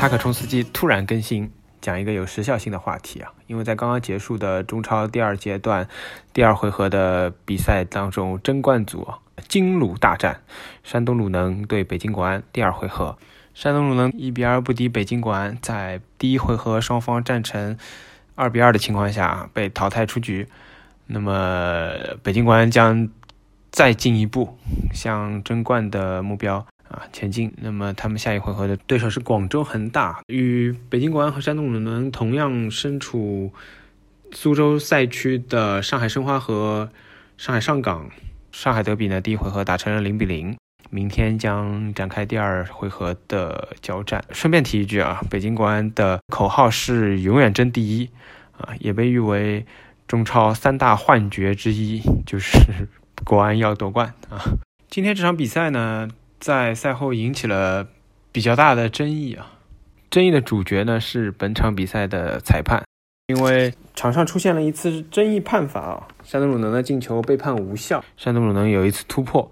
塔可冲司机突然更新，讲一个有时效性的话题啊，因为在刚刚结束的中超第二阶段第二回合的比赛当中，争冠组啊金鲁大战，山东鲁能对北京国安第二回合，山东鲁能一比二不敌北京国安，在第一回合双方战成二比二的情况下被淘汰出局，那么北京国安将再进一步向争冠的目标啊前进。那么他们下一回合的对手是广州恒大，与北京国安和山东鲁能同样身处苏州赛区的上海申花和上海上港。上海德比呢，第一回合打成了零比零，明天将展开第二回合的交战。顺便提一句啊，北京国安的口号是永远争第一啊，也被誉为中超三大幻觉之一，就是 国安要夺冠啊。今天这场比赛呢，在赛后引起了比较大的争议啊。争议的主角呢是本场比赛的裁判，因为场上出现了一次争议判罚啊，山东鲁能的进球被判无效。山东鲁能有一次突破，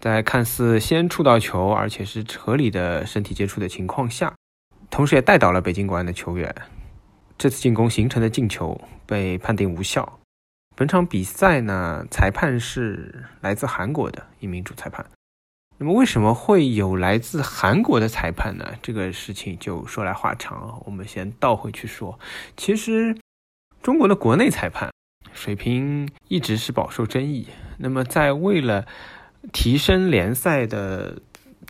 在看似先触到球，而且是合理的身体接触的情况下，同时也带倒了北京国安的球员。这次进攻形成的进球被判定无效。本场比赛呢，裁判是来自韩国的一名主裁判。那么为什么会有来自韩国的裁判呢？这个事情就说来话长，我们先倒回去说。其实中国的国内裁判水平一直是饱受争议。那么在为了提升联赛的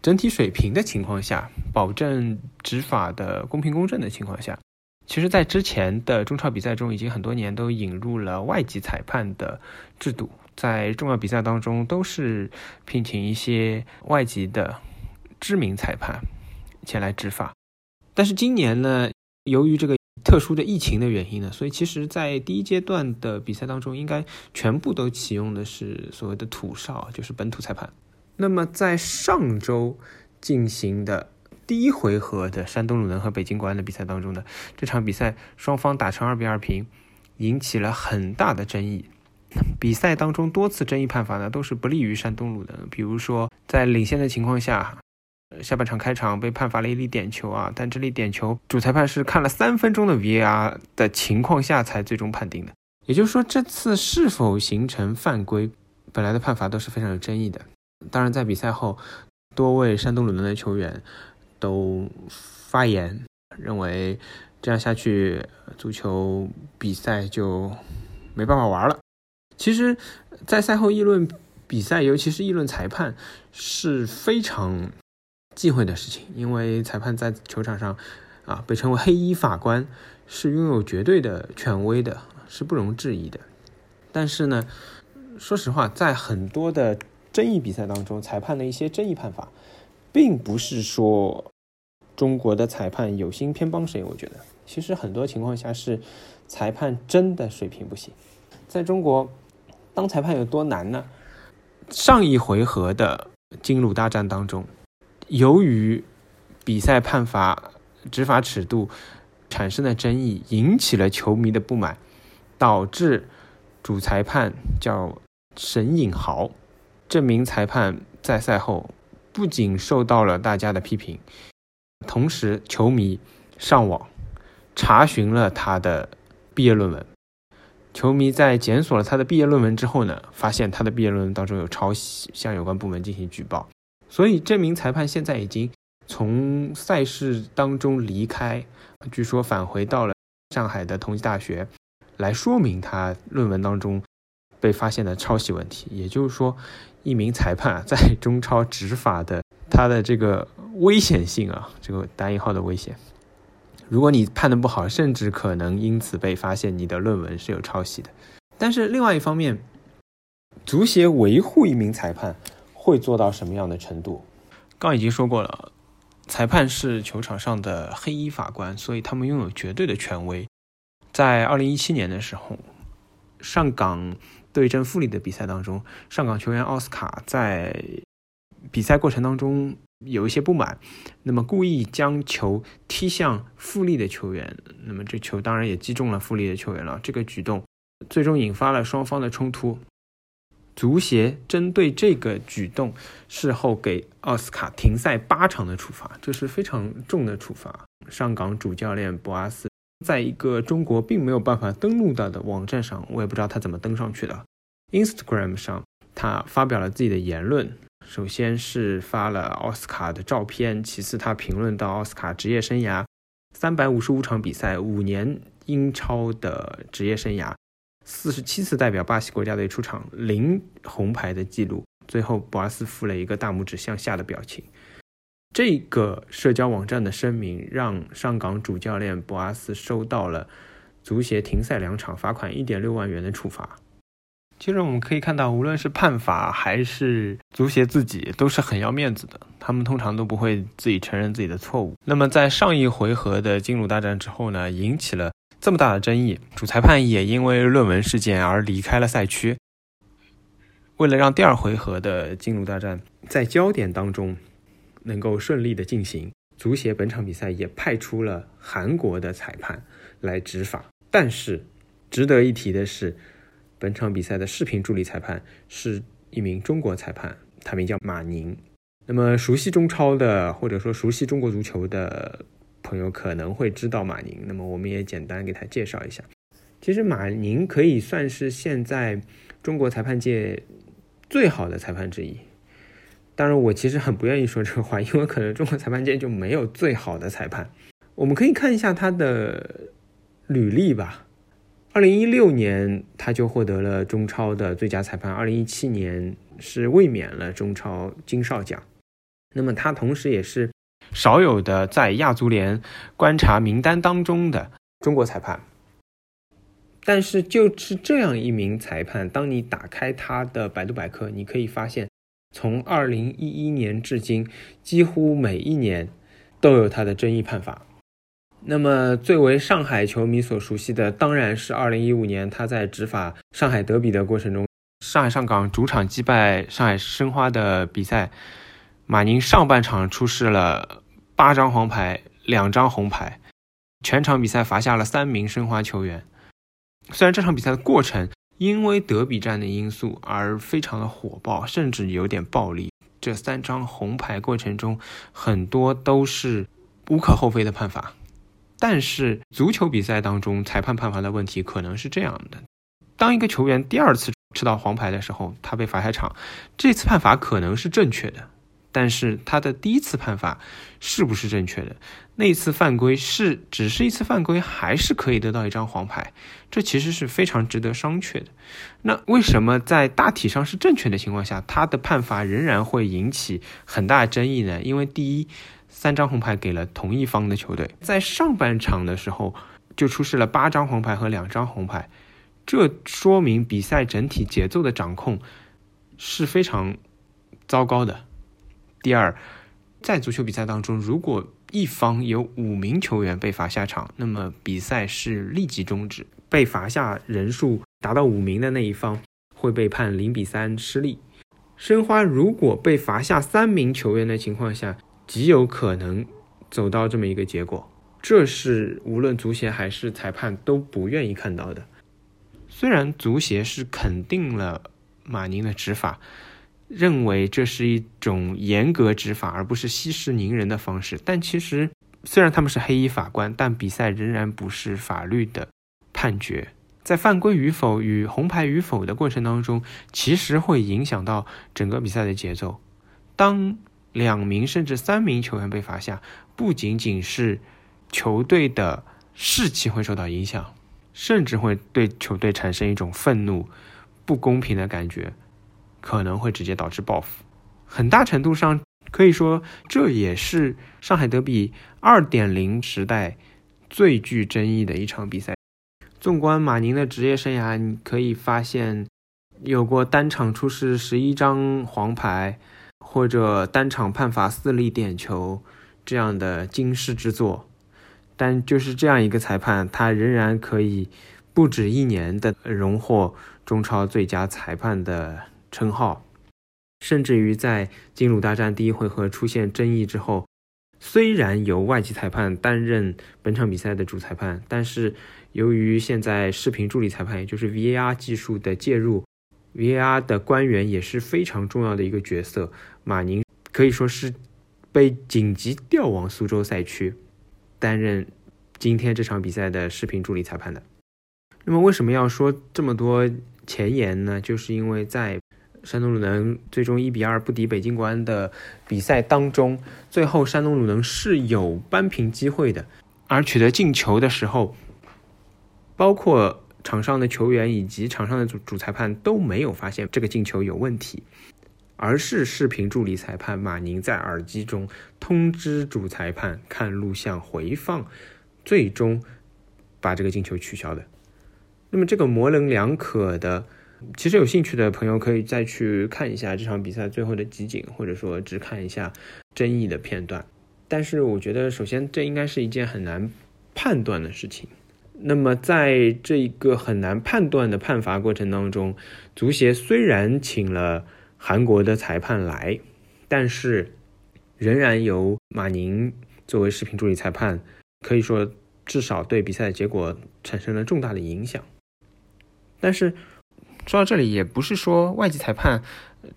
整体水平的情况下，保证执法的公平公正的情况下，其实，在之前的中超比赛中，已经很多年都引入了外籍裁判的制度。在重要比赛当中，都是聘请一些外籍的知名裁判前来执法。但是今年呢，由于这个特殊的疫情的原因呢，所以其实，在第一阶段的比赛当中，应该全部都启用的是所谓的土哨，就是本土裁判。那么在上周进行的第一回合的山东鲁能和北京国安的比赛当中呢，这场比赛双方打成二比二平，引起了很大的争议。比赛当中多次争议判罚呢，都是不利于山东鲁能。比如说，在领先的情况下，下半场开场被判罚了一粒点球啊，但这粒点球主裁判是看了三分钟的 VAR 的情况下才最终判定的。也就是说，这次是否形成犯规，本来的判罚都是非常有争议的。当然，在比赛后，多位山东鲁能的球员都发言，认为这样下去，足球比赛就没办法玩了。其实，在赛后议论比赛，尤其是议论裁判，是非常忌讳的事情。因为裁判在球场上，啊，被称为黑衣法官，是拥有绝对的权威的，是不容置疑的。但是呢，说实话，在很多的争议比赛当中，裁判的一些争议判罚，并不是说中国的裁判有心偏帮谁。我觉得，其实很多情况下是裁判真的水平不行。在中国。当裁判有多难呢？上一回合的金鲁大战当中，由于比赛判罚、执法尺度产生的争议，引起了球迷的不满，导致主裁判叫沈颖豪这名裁判在赛后不仅受到了大家的批评，同时球迷上网查询了他的毕业论文。球迷在检索了他的毕业论文之后呢，发现他的毕业论文当中有抄袭，向有关部门进行举报。所以这名裁判现在已经从赛事当中离开，据说返回到了上海的同济大学，来说明他论文当中被发现的抄袭问题。也就是说，一名裁判在中超执法的他的这个危险性啊，这个打引号的危险。如果你判的不好，甚至可能因此被发现你的论文是有抄袭的。但是另外一方面，足协维护一名裁判会做到什么样的程度？刚已经说过了，裁判是球场上的黑衣法官，所以他们拥有绝对的权威。在二零一七年的时候，上港对阵富力的比赛当中，上港球员奥斯卡在比赛过程当中有一些不满，那么故意将球踢向富力的球员，那么这球当然也击中了富力的球员了。这个举动最终引发了双方的冲突。足协针对这个举动，事后给奥斯卡停赛八场的处罚，这是非常重的处罚。上港主教练博阿斯在一个中国并没有办法登录到的网站上，我也不知道他怎么登上去的，Instagram 上，他发表了自己的言论。首先是发了奥斯卡的照片，其次他评论到奥斯卡职业生涯三百五十五场比赛，五年英超的职业生涯，四十七次代表巴西国家队出场，零红牌的记录。最后，博阿斯附了一个大拇指向下的表情。这个社交网站的声明让上港主教练博阿斯收到了足协停赛两场、罚款一点六万元的处罚。其实我们可以看到，无论是判罚还是足协自己，都是很要面子的。他们通常都不会自己承认自己的错误。那么在上一回合的金鲁大战之后呢，引起了这么大的争议，主裁判也因为论文事件而离开了赛区。为了让第二回合的金鲁大战在焦点当中能够顺利的进行，足协本场比赛也派出了韩国的裁判来执法。但是值得一提的是。本场比赛的视频助理裁判是一名中国裁判，他名叫马宁。那么熟悉中超的或者说熟悉中国足球的朋友可能会知道马宁。那么我们也简单给他介绍一下。其实马宁可以算是现在中国裁判界最好的裁判之一。当然，我其实很不愿意说这个话，因为可能中国裁判界就没有最好的裁判。我们可以看一下他的履历吧。二零一六年，他就获得了中超的最佳裁判。二零一七年是卫冕了中超金哨奖。那么他同时也是少有的在亚足联观察名单当中的中国裁判。但是就是这样一名裁判，当你打开他的百度百科，你可以发现，从二零一一年至今，几乎每一年都有他的争议判罚。那么，最为上海球迷所熟悉的，当然是2015年他在执法上海德比的过程中，上海上港主场击败上海申花的比赛，马宁上半场出示了八张黄牌、两张红牌，全场比赛罚下了三名申花球员。虽然这场比赛的过程因为德比战的因素而非常的火爆，甚至有点暴力，这三张红牌过程中很多都是无可厚非的判罚。但是足球比赛当中，裁判判罚的问题可能是这样的：当一个球员第二次吃到黄牌的时候，他被罚下场，这次判罚可能是正确的，但是他的第一次判罚是不是正确的？那一次犯规是只是一次犯规，还是可以得到一张黄牌？这其实是非常值得商榷的。那为什么在大体上是正确的情况下，他的判罚仍然会引起很大争议呢？因为第一。三张红牌给了同一方的球队，在上半场的时候就出示了八张黄牌和两张红牌，这说明比赛整体节奏的掌控是非常糟糕的。第二，在足球比赛当中，如果一方有五名球员被罚下场，那么比赛是立即终止，被罚下人数达到五名的那一方会被判零比三失利。申花如果被罚下三名球员的情况下，极有可能走到这么一个结果，这是无论足协还是裁判都不愿意看到的。虽然足协是肯定了马宁的执法，认为这是一种严格执法而不是息事宁人的方式，但其实虽然他们是黑衣法官，但比赛仍然不是法律的判决。在犯规与否与红牌与否的过程当中，其实会影响到整个比赛的节奏。当两名甚至三名球员被罚下，不仅仅是球队的士气会受到影响，甚至会对球队产生一种愤怒、不公平的感觉，可能会直接导致报复。很大程度上可以说，这也是上海德比二点零时代最具争议的一场比赛。纵观马宁的职业生涯，你可以发现，有过单场出示十一张黄牌。或者单场判罚四粒点球这样的惊世之作，但就是这样一个裁判，他仍然可以不止一年的荣获中超最佳裁判的称号。甚至于在金鲁大战第一回合出现争议之后，虽然由外籍裁判担任本场比赛的主裁判，但是由于现在视频助理裁判，也就是 VAR 技术的介入 V R 的官员也是非常重要的一个角色。马宁可以说是被紧急调往苏州赛区担任今天这场比赛的视频助理裁判的。那么为什么要说这么多前言呢？就是因为在山东鲁能最终一比二不敌北京国安的比赛当中，最后山东鲁能是有扳平机会的，而取得进球的时候，包括场上的球员以及场上的主主裁判都没有发现这个进球有问题，而是视频助理裁判马宁在耳机中通知主裁判看录像回放，最终把这个进球取消的。那么这个模棱两可的。其实有兴趣的朋友可以再去看一下这场比赛最后的集锦，或者说只看一下争议的片段。但是我觉得，首先这应该是一件很难判断的事情。那么在这一个很难判断的判罚过程当中，足协虽然请了韩国的裁判来，但是仍然由马宁作为视频助理裁判，可以说至少对比赛的结果产生了重大的影响。但是。说到这里，也不是说外籍裁判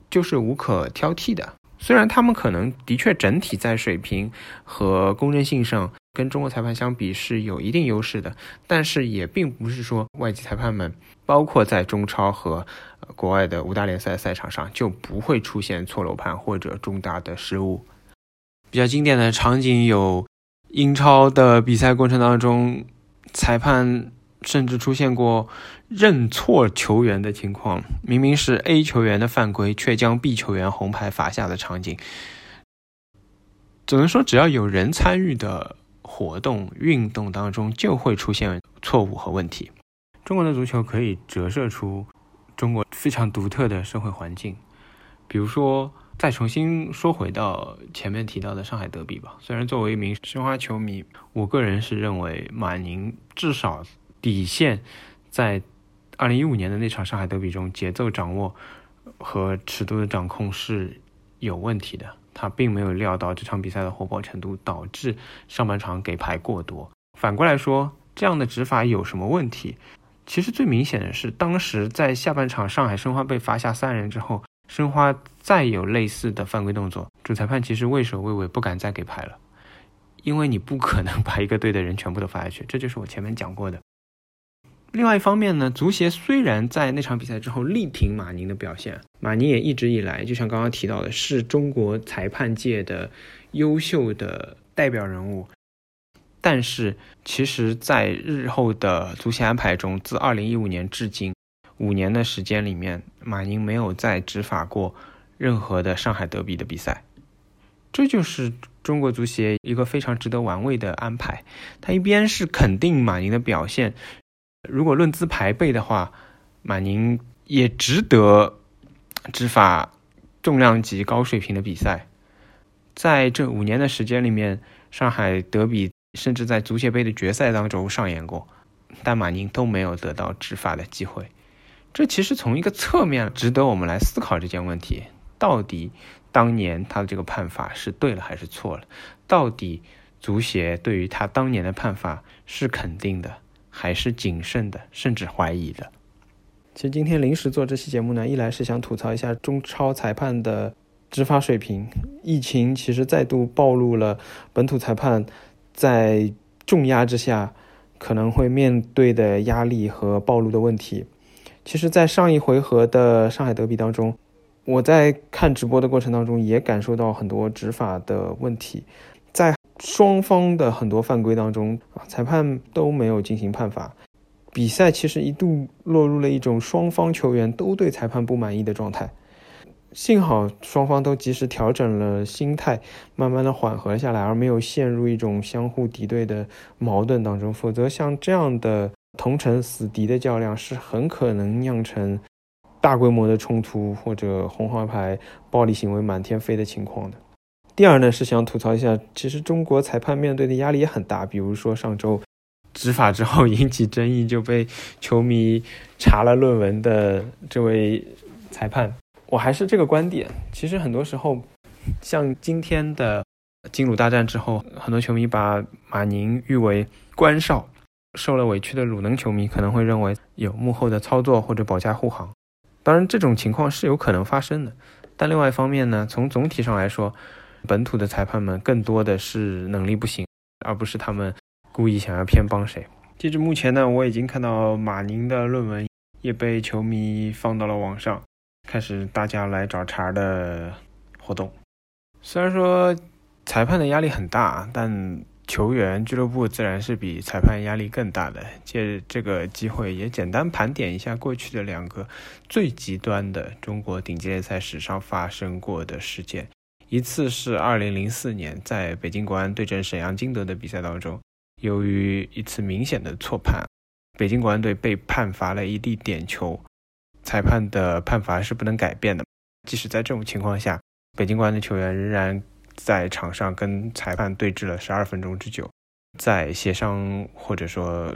就是无可挑剔的。虽然他们可能的确整体在水平和公正性上跟中国裁判相比是有一定优势的，但是也并不是说外籍裁判们，包括在中超和国外的五大联赛赛场上就不会出现错漏判或者重大的失误。比较经典的场景有英超的比赛过程当中，裁判。甚至出现过认错球员的情况，明明是 A 球员的犯规，却将 B 球员红牌罚下的场景。只能说，只要有人参与的活动、运动当中，就会出现错误和问题。中国的足球可以折射出中国非常独特的社会环境。比如说，再重新说回到前面提到的上海德比吧。虽然作为一名申花球迷，我个人是认为马宁至少。底线在二零一五年的那场上海德比中，节奏掌握和尺度的掌控是有问题的。他并没有料到这场比赛的火爆程度，导致上半场给牌过多。反过来说，这样的执法有什么问题？其实最明显的是，当时在下半场上海申花被罚下三人之后，申花再有类似的犯规动作，主裁判其实畏首畏尾，不敢再给牌了，因为你不可能把一个队的人全部都罚下去。这就是我前面讲过的。另外一方面呢，足协虽然在那场比赛之后力挺马宁的表现，马宁也一直以来就像刚刚提到的，是中国裁判界的优秀的代表人物。但是，其实，在日后的足协安排中，自2015年至今五年的时间里面，马宁没有再执法过任何的上海德比的比赛。这就是中国足协一个非常值得玩味的安排。他一边是肯定马宁的表现。如果论资排辈的话，马宁也值得执法重量级高水平的比赛。在这五年的时间里面，上海德比甚至在足协杯的决赛当中上演过，但马宁都没有得到执法的机会。这其实从一个侧面值得我们来思考这件问题：到底当年他的这个判罚是对了还是错了？到底足协对于他当年的判罚是肯定的？还是谨慎的，甚至怀疑的。其实今天临时做这期节目呢，一来是想吐槽一下中超裁判的执法水平。疫情其实再度暴露了本土裁判在重压之下可能会面对的压力和暴露的问题。其实，在上一回合的上海德比当中，我在看直播的过程当中也感受到很多执法的问题，双方的很多犯规当中啊，裁判都没有进行判罚，比赛其实一度落入了一种双方球员都对裁判不满意的状态。幸好双方都及时调整了心态，慢慢的缓和下来，而没有陷入一种相互敌对的矛盾当中。否则，像这样的同城死敌的较量，是很可能酿成大规模的冲突或者红黄牌暴力行为满天飞的情况的。第二呢，是想吐槽一下，其实中国裁判面对的压力也很大。比如说上周执法之后引起争议，就被球迷查了论文的这位裁判，我还是这个观点。其实很多时候，像今天的金鲁大战之后，很多球迷把马宁誉为关少，受了委屈的鲁能球迷可能会认为有幕后的操作或者保驾护航。当然，这种情况是有可能发生的。但另外一方面呢，从总体上来说，本土的裁判们更多的是能力不行，而不是他们故意想要偏帮谁。截至目前呢，我已经看到马宁的论文也被球迷放到了网上，开始大家来找茬的活动。虽然说裁判的压力很大，但球员俱乐部自然是比裁判压力更大的。借这个机会，也简单盘点一下过去的两个最极端的中国顶级联赛史上发生过的事件。一次是2004年在北京国安对阵沈阳金德的比赛当中。由于一次明显的错判，北京国安队被判罚了一粒点球，裁判的判罚是不能改变的。即使在这种情况下，北京国安的球员仍然在场上跟裁判对峙了十二分钟之久，在协商或者说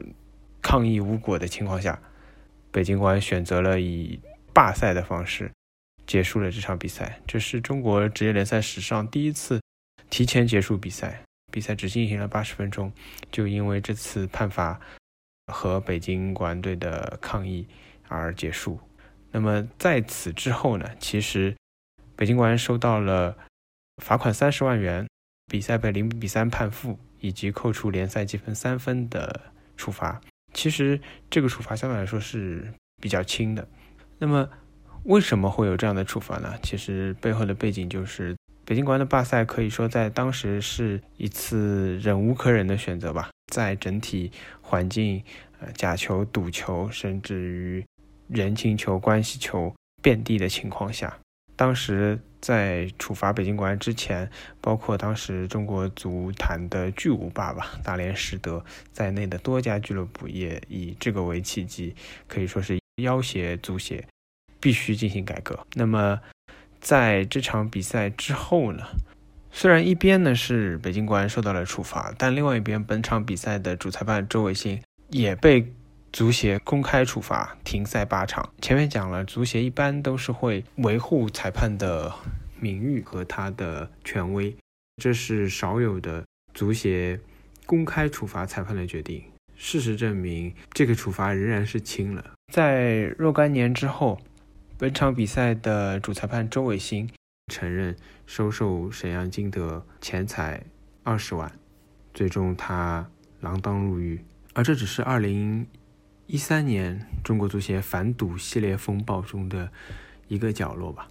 抗议无果的情况下，北京国安选择了以罢赛的方式结束了这场比赛。这是中国职业联赛史上第一次提前结束比赛。比赛只进行了八十分钟，就因为这次判罚和北京国安队的抗议而结束。那么在此之后呢？其实北京国安收到了罚款三十万元、比赛被零比三判负以及扣除联赛积分三分的处罚。其实这个处罚相对来说是比较轻的。那么为什么会有这样的处罚呢？其实背后的背景就是。北京国安的罢赛可以说在当时是一次忍无可忍的选择吧。在整体环境，呃，假球、赌球，甚至于人情球、关系球遍地的情况下，当时在处罚北京国安之前，包括当时中国足坛的巨无霸吧，大连实德在内的多家俱乐部也以这个为契机，可以说是要挟足协必须进行改革。那么。在这场比赛之后呢，虽然一边呢是北京国安受到了处罚，但另外一边本场比赛的主裁判周伟新也被足协公开处罚停赛八场。前面讲了，足协一般都是会维护裁判的名誉和他的权威，这是少有的足协公开处罚裁判的决定。事实证明，这个处罚仍然是轻了。在若干年之后。本场比赛的主裁判周伟新承认收受沈阳金德钱财二十万，最终他锒铛入狱。而这只是二零一三年中国足协反赌系列风暴中的一个角落吧。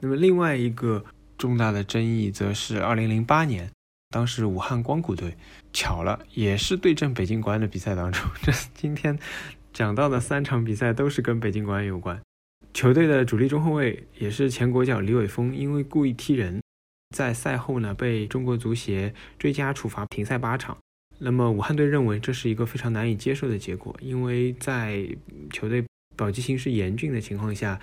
那么另外一个重大的争议，则是二零零八年，当时武汉光谷队巧了也是对阵北京国安的比赛当中，这今天。讲到的三场比赛都是跟北京国安有关。球队的主力中后卫也是前国脚李玮峰，因为故意踢人，在赛后呢被中国足协追加处罚，停赛八场。那么武汉队认为这是一个非常难以接受的结果，因为在球队保级形势严峻的情况下，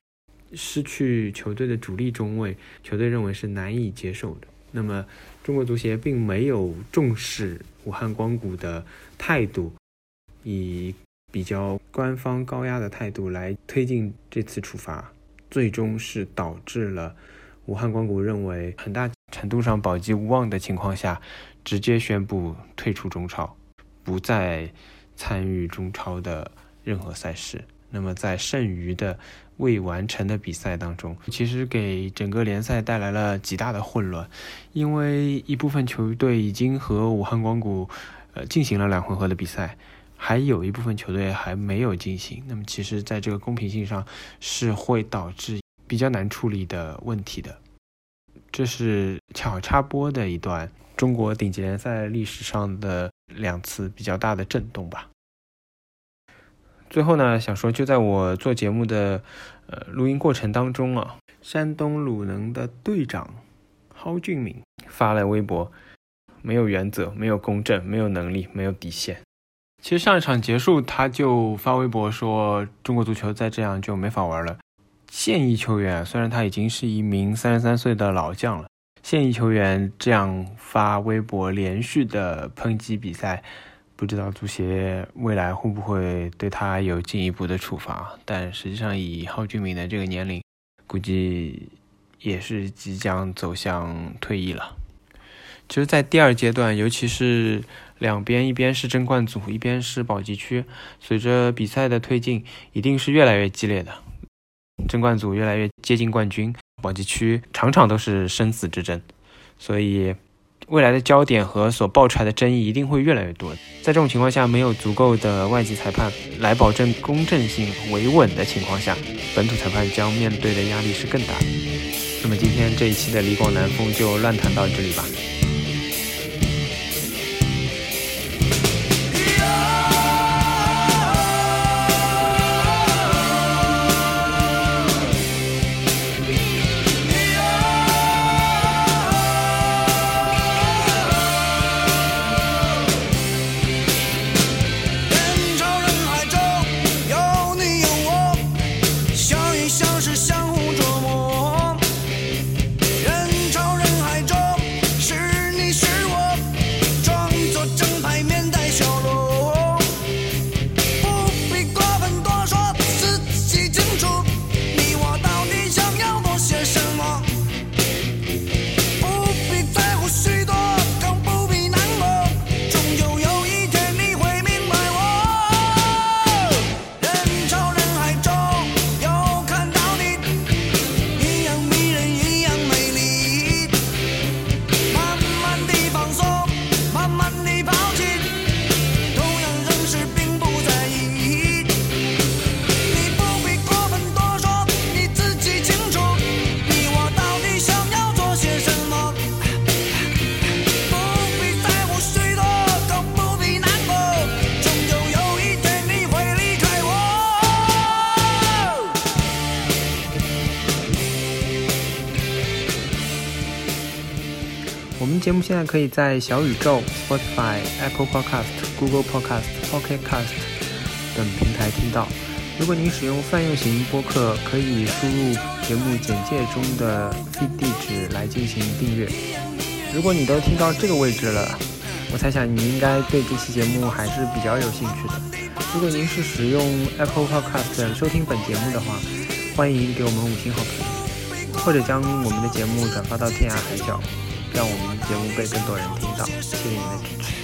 失去球队的主力中卫，球队认为是难以接受的。那么中国足协并没有重视武汉光谷的态度，以。比较官方高压的态度来推进这次处罚，最终是导致了武汉光谷认为很大程度上保级无望的情况下，直接宣布退出中超，不再参与中超的任何赛事。那么在剩余的未完成的比赛当中，其实给整个联赛带来了极大的混乱，因为一部分球队已经和武汉光谷呃进行了两回合的比赛。还有一部分球队还没有进行，那么其实，在这个公平性上是会导致比较难处理的问题的。这是恰好插播的一段中国顶级联赛历史上的两次比较大的震动吧。最后呢，想说，就在我做节目的呃录音过程当中啊，山东鲁能的队长蒿俊闵发了微博，没有原则，没有公正，没有能力，没有底线。其实上一场结束，他就发微博说：“中国足球再这样就没法玩了。”现役球员虽然他已经是一名三十三岁的老将了，现役球员这样发微博连续的抨击比赛，不知道足协未来会不会对他有进一步的处罚？但实际上，以郝俊敏的这个年龄，估计也是即将走向退役了。其实，在第二阶段，尤其是两边，一边是争冠组，一边是保级区，随着比赛的推进，一定是越来越激烈的。争冠组越来越接近冠军，保级区场场都是生死之争，所以。未来的焦点和所爆出来的争议一定会越来越多。在这种情况下，没有足够的外籍裁判来保证公正性维稳的情况下，本土裁判将面对的压力是更大的。那么今天这一期的李广南风就乱谈到这里吧。节目现在可以在小宇宙、Spotify、Apple Podcast、Google Podcast、Pocket Cast 等平台听到。如果您使用泛用型播客，可以输入节目简介中的 d 地址来进行订阅。如果你都听到这个位置了，我猜想你应该对这期节目还是比较有兴趣的。如果您是使用 Apple Podcast 收听本节目的话，欢迎给我们五星好评，或者将我们的节目转发到天涯海角。让我们节目被更多人听到，谢谢您的支持。